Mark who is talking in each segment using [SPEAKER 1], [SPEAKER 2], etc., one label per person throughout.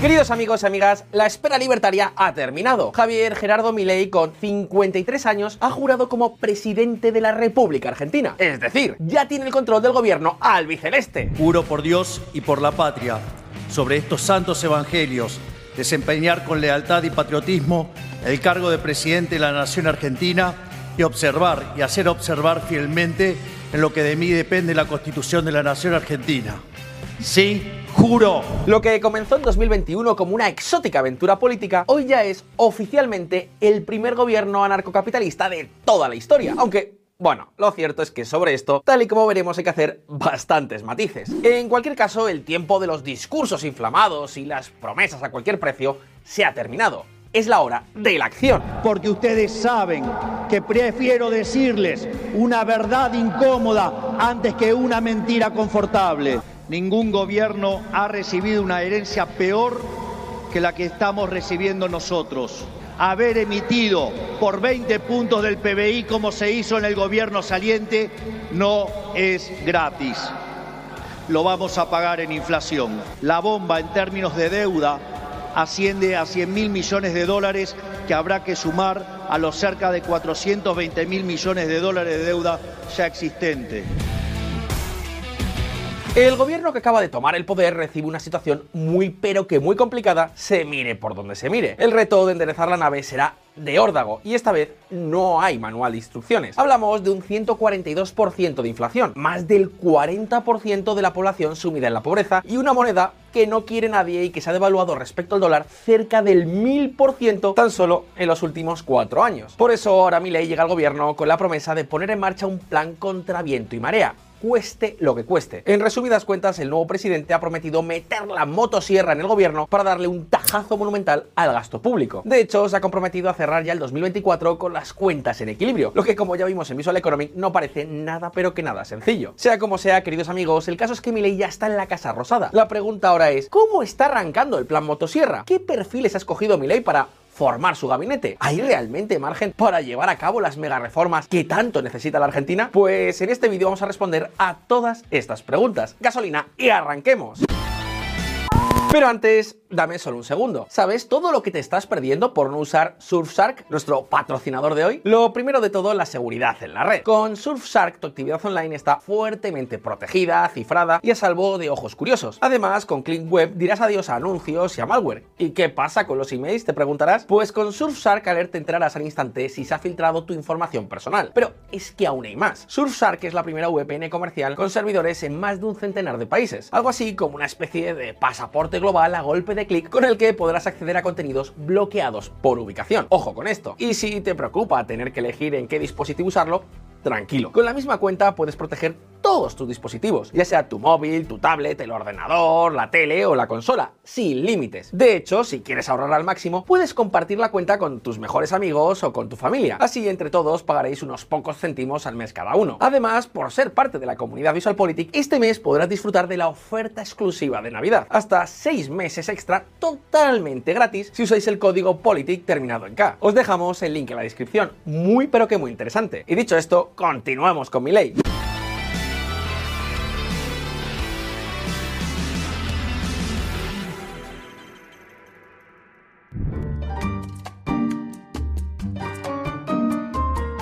[SPEAKER 1] Queridos amigos y amigas, la espera libertaria ha terminado. Javier Gerardo Milei, con 53 años, ha jurado como presidente de la República Argentina. Es decir, ya tiene el control del gobierno albiceleste.
[SPEAKER 2] Juro por Dios y por la patria, sobre estos santos evangelios, desempeñar con lealtad y patriotismo el cargo de presidente de la Nación Argentina y observar y hacer observar fielmente en lo que de mí depende la Constitución de la Nación Argentina. Sí, juro.
[SPEAKER 1] Lo que comenzó en 2021 como una exótica aventura política, hoy ya es oficialmente el primer gobierno anarcocapitalista de toda la historia. Aunque bueno, lo cierto es que sobre esto, tal y como veremos, hay que hacer bastantes matices. En cualquier caso, el tiempo de los discursos inflamados y las promesas a cualquier precio se ha terminado. Es la hora de la acción.
[SPEAKER 3] Porque ustedes saben que prefiero decirles una verdad incómoda antes que una mentira confortable. Ningún gobierno ha recibido una herencia peor que la que estamos recibiendo nosotros. Haber emitido por 20 puntos del PBI como se hizo en el gobierno saliente no es gratis. Lo vamos a pagar en inflación. La bomba en términos de deuda asciende a 100 mil millones de dólares que habrá que sumar a los cerca de 420 mil millones de dólares de deuda ya existente.
[SPEAKER 1] El gobierno que acaba de tomar el poder recibe una situación muy pero que muy complicada, se mire por donde se mire. El reto de enderezar la nave será de órdago y esta vez no hay manual de instrucciones. Hablamos de un 142% de inflación, más del 40% de la población sumida en la pobreza y una moneda que no quiere nadie y que se ha devaluado respecto al dólar cerca del 1000% tan solo en los últimos cuatro años. Por eso ahora Milei llega al gobierno con la promesa de poner en marcha un plan contra viento y marea cueste lo que cueste. En resumidas cuentas, el nuevo presidente ha prometido meter la motosierra en el gobierno para darle un tajazo monumental al gasto público. De hecho, se ha comprometido a cerrar ya el 2024 con las cuentas en equilibrio, lo que como ya vimos en Visual Economy no parece nada pero que nada sencillo. Sea como sea, queridos amigos, el caso es que Milei ya está en la Casa Rosada. La pregunta ahora es, ¿cómo está arrancando el plan motosierra? ¿Qué perfiles ha escogido Milei para formar su gabinete. ¿Hay realmente margen para llevar a cabo las mega reformas que tanto necesita la Argentina? Pues en este vídeo vamos a responder a todas estas preguntas. Gasolina y arranquemos. Pero antes, dame solo un segundo. ¿Sabes todo lo que te estás perdiendo por no usar Surfshark, nuestro patrocinador de hoy? Lo primero de todo, la seguridad en la red. Con Surfshark, tu actividad online está fuertemente protegida, cifrada y a salvo de ojos curiosos. Además, con Clean Web dirás adiós a anuncios y a malware. ¿Y qué pasa con los emails? Te preguntarás. Pues con Surfshark Alert te enterarás al instante si se ha filtrado tu información personal. Pero es que aún hay más. Surfshark es la primera VPN comercial con servidores en más de un centenar de países. Algo así como una especie de pasaporte global a golpe de clic con el que podrás acceder a contenidos bloqueados por ubicación. Ojo con esto. Y si te preocupa tener que elegir en qué dispositivo usarlo, tranquilo. Con la misma cuenta puedes proteger todos tus dispositivos, ya sea tu móvil, tu tablet, el ordenador, la tele o la consola, sin límites. De hecho, si quieres ahorrar al máximo, puedes compartir la cuenta con tus mejores amigos o con tu familia. Así entre todos pagaréis unos pocos céntimos al mes cada uno. Además, por ser parte de la comunidad VisualPolitik, este mes podrás disfrutar de la oferta exclusiva de Navidad. Hasta 6 meses extra totalmente gratis si usáis el código POLITIC terminado en K. Os dejamos el link en la descripción. Muy pero que muy interesante. Y dicho esto, continuamos con mi ley.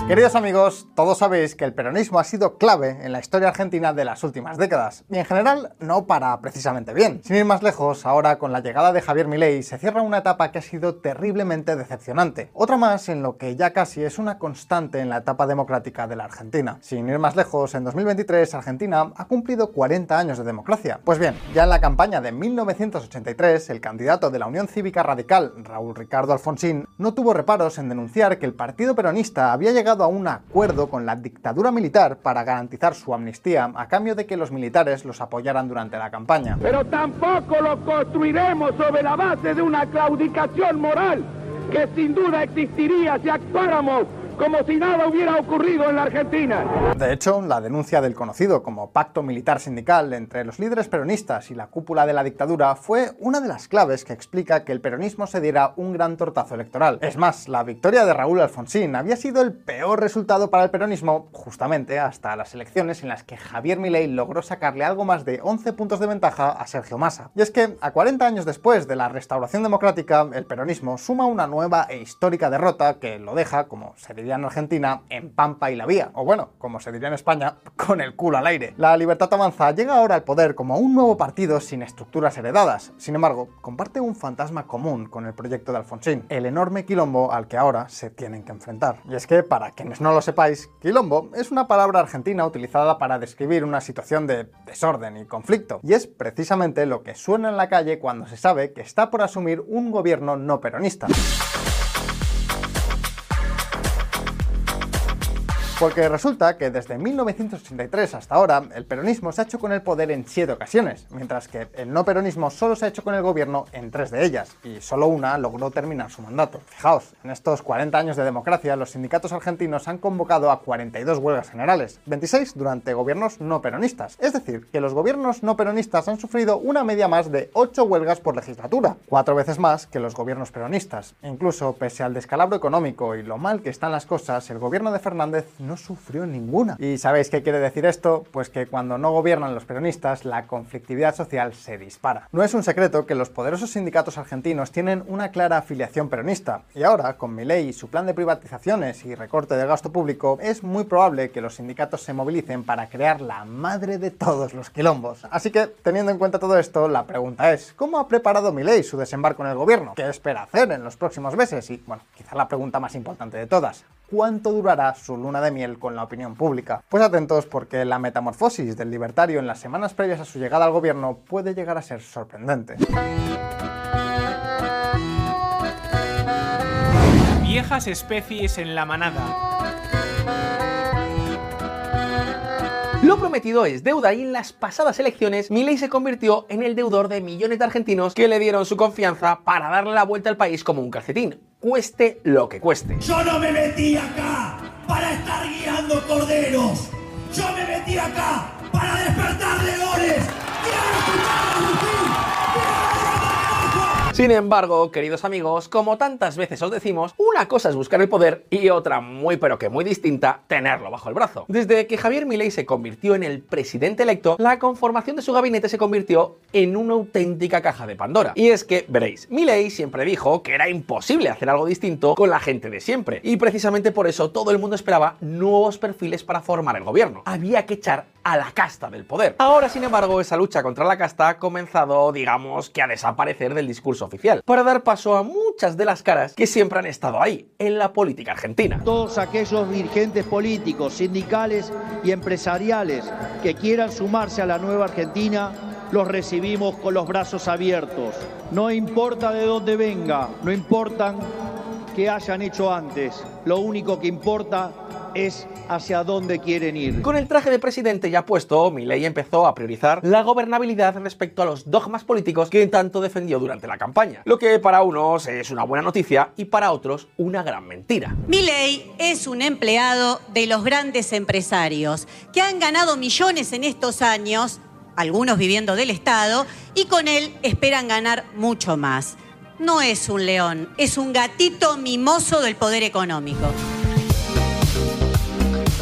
[SPEAKER 4] Queridos amigos, todos sabéis que el peronismo ha sido clave en la historia argentina de las últimas décadas, y en general no para precisamente bien. Sin ir más lejos, ahora con la llegada de Javier Milei se cierra una etapa que ha sido terriblemente decepcionante. Otra más en lo que ya casi es una constante en la etapa democrática de la Argentina. Sin ir más lejos, en 2023 Argentina ha cumplido 40 años de democracia. Pues bien, ya en la campaña de 1983, el candidato de la Unión Cívica Radical, Raúl Ricardo Alfonsín, no tuvo reparos en denunciar que el partido peronista había llegado a un acuerdo con la dictadura militar para garantizar su amnistía a cambio de que los militares los apoyaran durante la campaña.
[SPEAKER 5] Pero tampoco lo construiremos sobre la base de una claudicación moral que sin duda existiría si actuáramos como si nada hubiera ocurrido en la Argentina.
[SPEAKER 4] De hecho, la denuncia del conocido como pacto militar sindical entre los líderes peronistas y la cúpula de la dictadura fue una de las claves que explica que el peronismo se diera un gran tortazo electoral. Es más, la victoria de Raúl Alfonsín había sido el peor resultado para el peronismo justamente hasta las elecciones en las que Javier Milei logró sacarle algo más de 11 puntos de ventaja a Sergio Massa. Y es que, a 40 años después de la restauración democrática, el peronismo suma una nueva e histórica derrota que lo deja, como se diría en Argentina, en Pampa y la Vía, o bueno, como se diría en España, con el culo al aire. La Libertad Avanza llega ahora al poder como un nuevo partido sin estructuras heredadas. Sin embargo, comparte un fantasma común con el proyecto de Alfonsín, el enorme quilombo al que ahora se tienen que enfrentar. Y es que, para quienes no lo sepáis, quilombo es una palabra argentina utilizada para describir una situación de desorden y conflicto, y es precisamente lo que suena en la calle cuando se sabe que está por asumir un gobierno no peronista. Porque resulta que desde 1983 hasta ahora el peronismo se ha hecho con el poder en siete ocasiones, mientras que el no peronismo solo se ha hecho con el gobierno en tres de ellas, y solo una logró terminar su mandato. Fijaos, en estos 40 años de democracia los sindicatos argentinos han convocado a 42 huelgas generales, 26 durante gobiernos no peronistas. Es decir, que los gobiernos no peronistas han sufrido una media más de 8 huelgas por legislatura, cuatro veces más que los gobiernos peronistas. Incluso pese al descalabro económico y lo mal que están las cosas, el gobierno de Fernández sufrió ninguna. ¿Y sabéis qué quiere decir esto? Pues que cuando no gobiernan los peronistas, la conflictividad social se dispara. No es un secreto que los poderosos sindicatos argentinos tienen una clara afiliación peronista, y ahora, con Milei y su plan de privatizaciones y recorte del gasto público, es muy probable que los sindicatos se movilicen para crear la madre de todos los quilombos. Así que, teniendo en cuenta todo esto, la pregunta es, ¿cómo ha preparado Milei su desembarco en el gobierno? ¿Qué espera hacer en los próximos meses? Y, bueno, quizá la pregunta más importante de todas, cuánto durará su luna de miel con la opinión pública. Pues atentos porque la metamorfosis del libertario en las semanas previas a su llegada al gobierno puede llegar a ser sorprendente.
[SPEAKER 6] Viejas especies en la manada.
[SPEAKER 1] Lo prometido es deuda y en las pasadas elecciones Milei se convirtió en el deudor de millones de argentinos que le dieron su confianza para darle la vuelta al país como un calcetín, cueste lo que cueste.
[SPEAKER 7] Yo no me metí acá para estar guiando corderos. Yo me metí acá para despertar leones.
[SPEAKER 1] Sin embargo, queridos amigos, como tantas veces os decimos, una cosa es buscar el poder y otra muy pero que muy distinta, tenerlo bajo el brazo. Desde que Javier Milei se convirtió en el presidente electo, la conformación de su gabinete se convirtió en una auténtica caja de Pandora. Y es que, veréis, Milei siempre dijo que era imposible hacer algo distinto con la gente de siempre, y precisamente por eso todo el mundo esperaba nuevos perfiles para formar el gobierno. Había que echar a la casta del poder. Ahora, sin embargo, esa lucha contra la casta ha comenzado, digamos, que a desaparecer del discurso para dar paso a muchas de las caras que siempre han estado ahí, en la política argentina.
[SPEAKER 3] Todos aquellos dirigentes políticos, sindicales y empresariales que quieran sumarse a la nueva Argentina, los recibimos con los brazos abiertos. No importa de dónde venga, no importan que hayan hecho antes, lo único que importa es hacia dónde quieren ir.
[SPEAKER 1] Con el traje de presidente ya puesto, Milei empezó a priorizar la gobernabilidad respecto a los dogmas políticos que tanto defendió durante la campaña, lo que para unos es una buena noticia y para otros una gran mentira.
[SPEAKER 8] Milei es un empleado de los grandes empresarios que han ganado millones en estos años, algunos viviendo del Estado, y con él esperan ganar mucho más. No es un león, es un gatito mimoso del poder económico.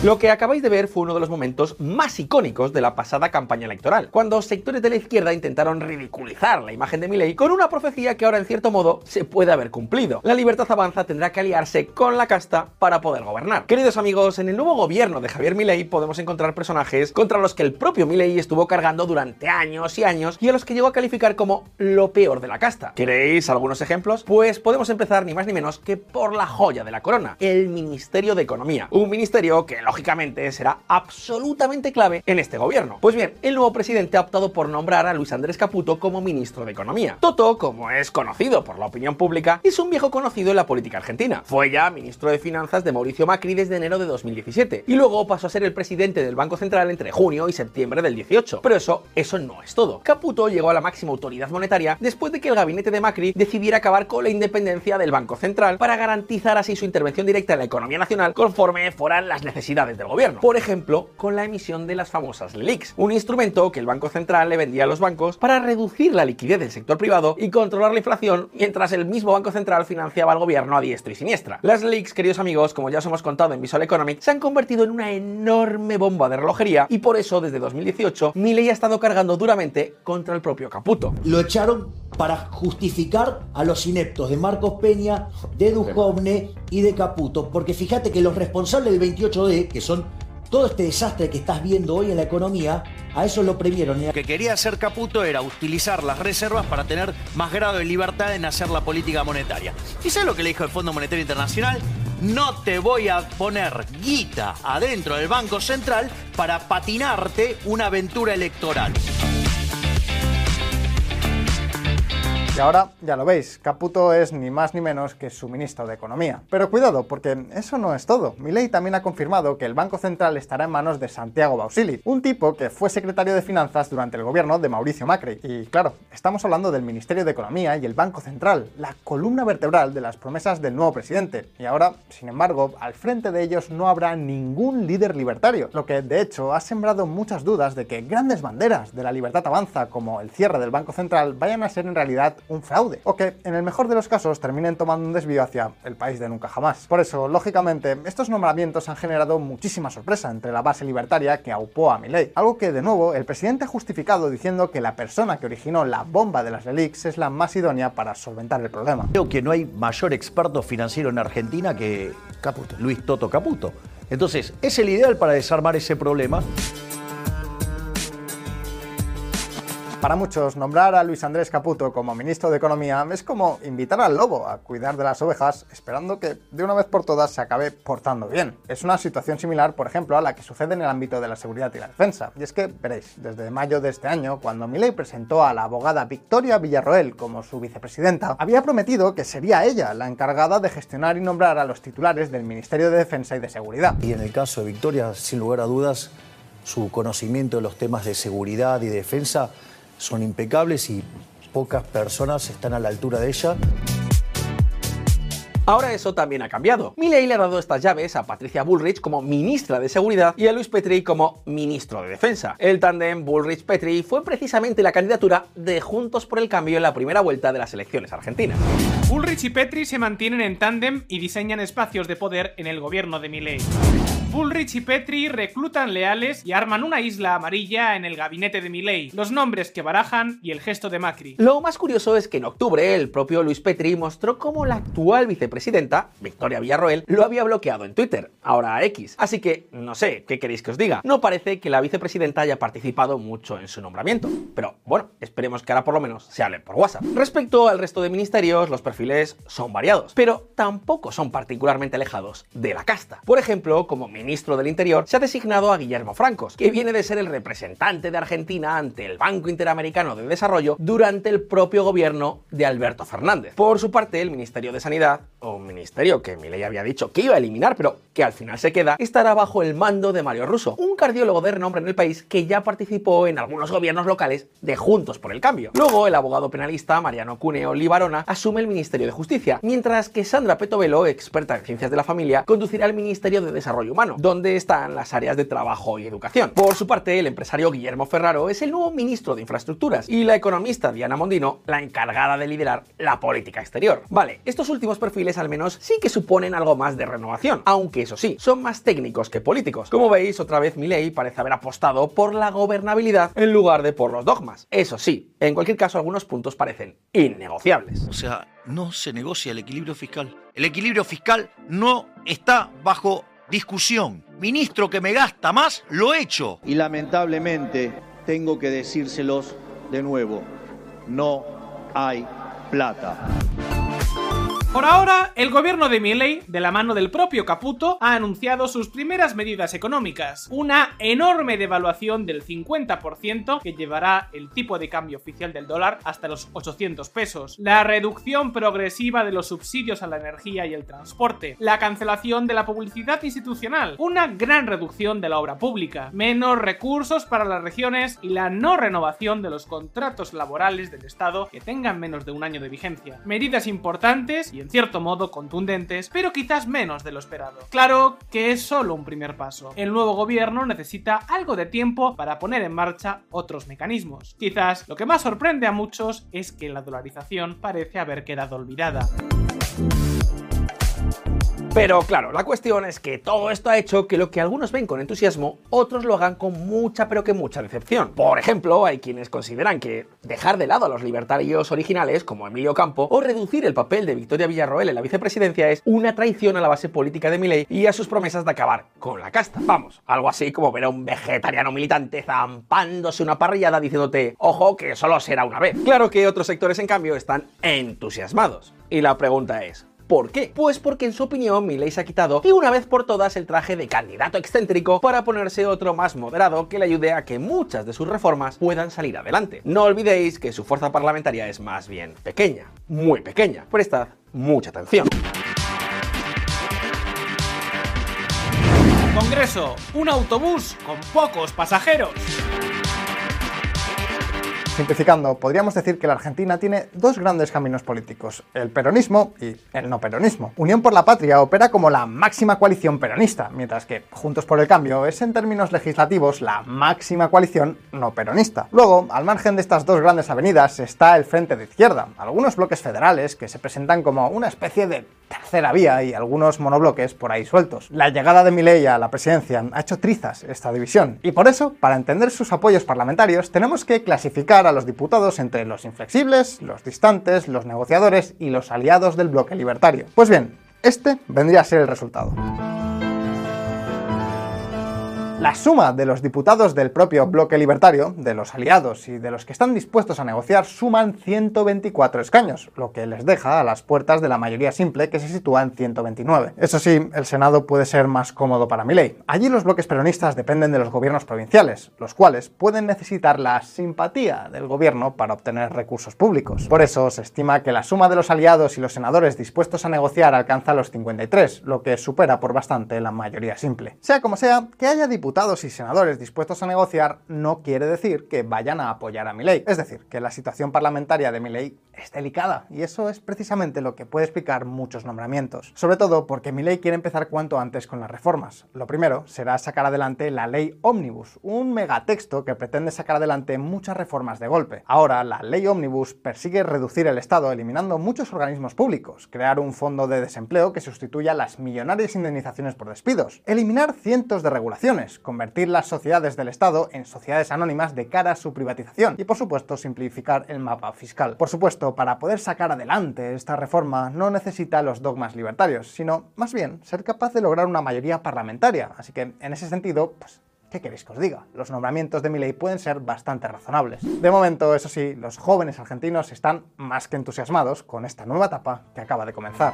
[SPEAKER 1] Lo que acabáis de ver fue uno de los momentos más icónicos de la pasada campaña electoral, cuando sectores de la izquierda intentaron ridiculizar la imagen de Milei con una profecía que ahora en cierto modo se puede haber cumplido. La libertad avanza tendrá que aliarse con la casta para poder gobernar. Queridos amigos, en el nuevo gobierno de Javier Milei podemos encontrar personajes contra los que el propio Milei estuvo cargando durante años y años y a los que llegó a calificar como lo peor de la casta. ¿Queréis algunos ejemplos? Pues podemos empezar ni más ni menos que por la joya de la corona, el Ministerio de Economía. Un ministerio que lógicamente será absolutamente clave en este gobierno. Pues bien, el nuevo presidente ha optado por nombrar a Luis Andrés Caputo como ministro de Economía. Toto, como es conocido por la opinión pública, es un viejo conocido en la política argentina. Fue ya ministro de Finanzas de Mauricio Macri desde enero de 2017 y luego pasó a ser el presidente del Banco Central entre junio y septiembre del 18. Pero eso, eso no es todo. Caputo llegó a la máxima autoridad monetaria después de que el gabinete de Macri decidiera acabar con la independencia del Banco Central para garantizar así su intervención directa en la economía nacional conforme fueran las necesidades del gobierno. Por ejemplo, con la emisión de las famosas LELIX, un instrumento que el Banco Central le vendía a los bancos para reducir la liquidez del sector privado y controlar la inflación mientras el mismo Banco Central financiaba al gobierno a diestra y siniestra. Las LELIX, queridos amigos, como ya os hemos contado en Visual Economic, se han convertido en una enorme bomba de relojería y por eso desde 2018 Milei ha estado cargando duramente contra el propio Caputo.
[SPEAKER 9] Lo echaron para justificar a los ineptos de Marcos Peña, de Duhovne y de Caputo, porque fíjate que los responsables del 28D, que son todo este desastre que estás viendo hoy en la economía, a eso lo premiaron.
[SPEAKER 2] Lo que quería hacer Caputo era utilizar las reservas para tener más grado de libertad en hacer la política monetaria. ¿Y sabes lo que le dijo el Fondo Monetario Internacional? No te voy a poner guita adentro del Banco Central para patinarte una aventura electoral.
[SPEAKER 4] Y ahora, ya lo veis, Caputo es ni más ni menos que su ministro de Economía. Pero cuidado, porque eso no es todo. Milei también ha confirmado que el Banco Central estará en manos de Santiago Bausili, un tipo que fue secretario de Finanzas durante el gobierno de Mauricio Macri. Y claro, estamos hablando del Ministerio de Economía y el Banco Central, la columna vertebral de las promesas del nuevo presidente. Y ahora, sin embargo, al frente de ellos no habrá ningún líder libertario, lo que de hecho ha sembrado muchas dudas de que grandes banderas de la libertad avanza, como el cierre del Banco Central, vayan a ser en realidad un fraude, o que en el mejor de los casos terminen tomando un desvío hacia el país de nunca jamás. Por eso, lógicamente, estos nombramientos han generado muchísima sorpresa entre la base libertaria que aupó a Milei, algo que de nuevo el presidente ha justificado diciendo que la persona que originó la bomba de las relics es la más idónea para solventar el problema.
[SPEAKER 2] Creo que no hay mayor experto financiero en Argentina que Caputo. Luis Toto Caputo. Entonces, es el ideal para desarmar ese problema.
[SPEAKER 4] Para muchos, nombrar a Luis Andrés Caputo como ministro de Economía es como invitar al lobo a cuidar de las ovejas, esperando que de una vez por todas se acabe portando bien. Es una situación similar, por ejemplo, a la que sucede en el ámbito de la seguridad y la defensa. Y es que, veréis, desde mayo de este año, cuando Milei presentó a la abogada Victoria Villarroel como su vicepresidenta, había prometido que sería ella la encargada de gestionar y nombrar a los titulares del Ministerio de Defensa y de Seguridad.
[SPEAKER 2] Y en el caso de Victoria, sin lugar a dudas, su conocimiento de los temas de seguridad y defensa son impecables y pocas personas están a la altura de ella.
[SPEAKER 1] Ahora eso también ha cambiado. Milei le ha dado estas llaves a Patricia Bullrich como ministra de Seguridad y a Luis Petri como ministro de Defensa. El tándem Bullrich-Petri fue precisamente la candidatura de Juntos por el Cambio en la primera vuelta de las elecciones argentinas.
[SPEAKER 6] Bullrich y Petri se mantienen en tándem y diseñan espacios de poder en el gobierno de Milei. Bullrich y Petri reclutan leales y arman una isla amarilla en el gabinete de Milei, los nombres que barajan y el gesto de Macri.
[SPEAKER 1] Lo más curioso es que en octubre el propio Luis Petri mostró cómo la actual vicepresidenta, Victoria Villarroel, lo había bloqueado en Twitter, ahora X. Así que, no sé, ¿qué queréis que os diga? No parece que la vicepresidenta haya participado mucho en su nombramiento. Pero bueno, esperemos que ahora por lo menos se hable por WhatsApp. Respecto al resto de ministerios, los perfiles son variados, pero tampoco son particularmente alejados de la casta. Por ejemplo, como ministro del Interior, se ha designado a Guillermo Francos, que viene de ser el representante de Argentina ante el Banco Interamericano de Desarrollo durante el propio gobierno de Alberto Fernández. Por su parte, el Ministerio de Sanidad, o un ministerio que Milei había dicho que iba a eliminar, pero que al final se queda, estará bajo el mando de Mario Russo, un cardiólogo de renombre en el país que ya participó en algunos gobiernos locales de Juntos por el Cambio. Luego, el abogado penalista Mariano Cuneo Libarona asume el Ministerio de Justicia, mientras que Sandra Petovelo, experta en ciencias de la familia, conducirá el Ministerio de Desarrollo Humano, donde están las áreas de trabajo y educación. Por su parte, el empresario Guillermo Ferraro es el nuevo ministro de Infraestructuras y la economista Diana Mondino la encargada de liderar la política exterior. Vale, estos últimos perfiles al menos sí que suponen algo más de renovación, aunque eso sí, son más técnicos que políticos. Como veis, otra vez Milei parece haber apostado por la gobernabilidad en lugar de por los dogmas. Eso sí, en cualquier caso algunos puntos parecen innegociables.
[SPEAKER 2] O sea, no se negocia el equilibrio fiscal. El equilibrio fiscal no está bajo discusión. Ministro que me gasta más, lo hecho.
[SPEAKER 3] Y lamentablemente tengo que decírselos de nuevo, no hay plata.
[SPEAKER 6] Por ahora, el gobierno de Milei, de la mano del propio Caputo, ha anunciado sus primeras medidas económicas. Una enorme devaluación del 50% que llevará el tipo de cambio oficial del dólar hasta los 800 pesos. La reducción progresiva de los subsidios a la energía y el transporte. La cancelación de la publicidad institucional. Una gran reducción de la obra pública. Menos recursos para las regiones y la no renovación de los contratos laborales del Estado que tengan menos de un año de vigencia. Medidas importantes y en cierto modo contundentes, pero quizás menos de lo esperado. Claro que es solo un primer paso. El nuevo gobierno necesita algo de tiempo para poner en marcha otros mecanismos. Quizás lo que más sorprende a muchos es que la dolarización parece haber quedado olvidada.
[SPEAKER 1] Pero claro, la cuestión es que todo esto ha hecho que lo que algunos ven con entusiasmo, otros lo hagan con mucha pero que mucha decepción. Por ejemplo, hay quienes consideran que dejar de lado a los libertarios originales, como Emilio Campo, o reducir el papel de Victoria Villarroel en la vicepresidencia es una traición a la base política de Milei y a sus promesas de acabar con la casta. Vamos, algo así como ver a un vegetariano militante zampándose una parrillada diciéndote, ojo, que solo será una vez. Claro que otros sectores, en cambio, están entusiasmados. Y la pregunta es, ¿Por qué? Pues porque en su opinión Milei se ha quitado y una vez por todas el traje de candidato excéntrico para ponerse otro más moderado que le ayude a que muchas de sus reformas puedan salir adelante. No olvidéis que su fuerza parlamentaria es más bien pequeña, muy pequeña. Prestad mucha atención.
[SPEAKER 6] Congreso, un autobús con pocos pasajeros.
[SPEAKER 4] Simplificando, podríamos decir que la Argentina tiene dos grandes caminos políticos, el peronismo y el no peronismo. Unión por la Patria opera como la máxima coalición peronista, mientras que Juntos por el Cambio es en términos legislativos la máxima coalición no peronista. Luego, al margen de estas dos grandes avenidas está el Frente de Izquierda, algunos bloques federales que se presentan como una especie de tercera vía y algunos monobloques por ahí sueltos. La llegada de Milei a la presidencia ha hecho trizas esta división y por eso, para entender sus apoyos parlamentarios, tenemos que clasificar a los diputados entre los inflexibles, los distantes, los negociadores y los aliados del bloque libertario. Pues bien, este vendría a ser el resultado. La suma de los diputados del propio bloque libertario, de los aliados y de los que están dispuestos a negociar suman 124 escaños, lo que les deja a las puertas de la mayoría simple que se sitúa en 129. Eso sí, el Senado puede ser más cómodo para mi ley. Allí los bloques peronistas dependen de los gobiernos provinciales, los cuales pueden necesitar la simpatía del gobierno para obtener recursos públicos. Por eso se estima que la suma de los aliados y los senadores dispuestos a negociar alcanza los 53, lo que supera por bastante la mayoría simple. Sea como sea, que haya diputados diputados y senadores dispuestos a negociar no quiere decir que vayan a apoyar a Milei. Es decir, que la situación parlamentaria de Milei es delicada y eso es precisamente lo que puede explicar muchos nombramientos. Sobre todo porque Milei quiere empezar cuanto antes con las reformas. Lo primero será sacar adelante la ley Omnibus, un megatexto que pretende sacar adelante muchas reformas de golpe. Ahora, la ley Omnibus persigue reducir el Estado eliminando muchos organismos públicos, crear un fondo de desempleo que sustituya las millonarias indemnizaciones por despidos, eliminar cientos de regulaciones, convertir las sociedades del Estado en sociedades anónimas de cara a su privatización y, por supuesto, simplificar el mapa fiscal. Por supuesto, para poder sacar adelante esta reforma no necesita los dogmas libertarios, sino más bien ser capaz de lograr una mayoría parlamentaria. Así que, en ese sentido, pues ¿Qué queréis que os diga? Los nombramientos de Milei pueden ser bastante razonables. De momento, eso sí, los jóvenes argentinos están más que entusiasmados con esta nueva etapa que acaba de comenzar.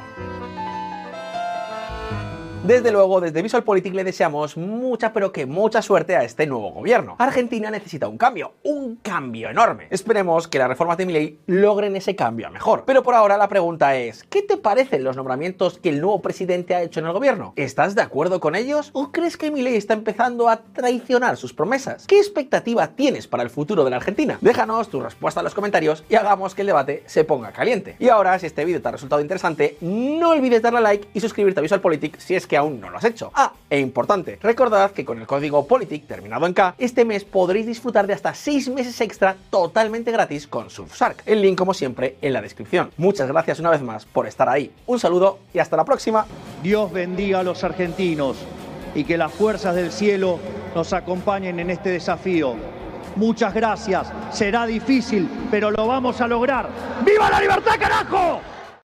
[SPEAKER 1] Desde luego, desde VisualPolitik le deseamos mucha pero que mucha suerte a este nuevo gobierno. Argentina necesita un cambio, un cambio enorme. Esperemos que las reformas de Milei logren ese cambio a mejor. Pero por ahora la pregunta es, ¿qué te parecen los nombramientos que el nuevo presidente ha hecho en el gobierno? ¿Estás de acuerdo con ellos o crees que Milei está empezando a traicionar sus promesas? ¿Qué expectativa tienes para el futuro de la Argentina? Déjanos tu respuesta en los comentarios y hagamos que el debate se ponga caliente. Y ahora, si este vídeo te ha resultado interesante, no olvides darle a like y suscribirte a VisualPolitik si es que aún no lo has hecho. Ah, e importante, recordad que con el código POLITIC terminado en K, este mes podréis disfrutar de hasta 6 meses extra totalmente gratis con Surfshark. El link, como siempre, en la descripción. Muchas gracias una vez más por estar ahí. Un saludo y hasta la próxima.
[SPEAKER 3] Dios bendiga a los argentinos y que las fuerzas del cielo nos acompañen en este desafío. Muchas gracias. Será difícil, pero lo vamos a lograr. ¡Viva la libertad, carajo!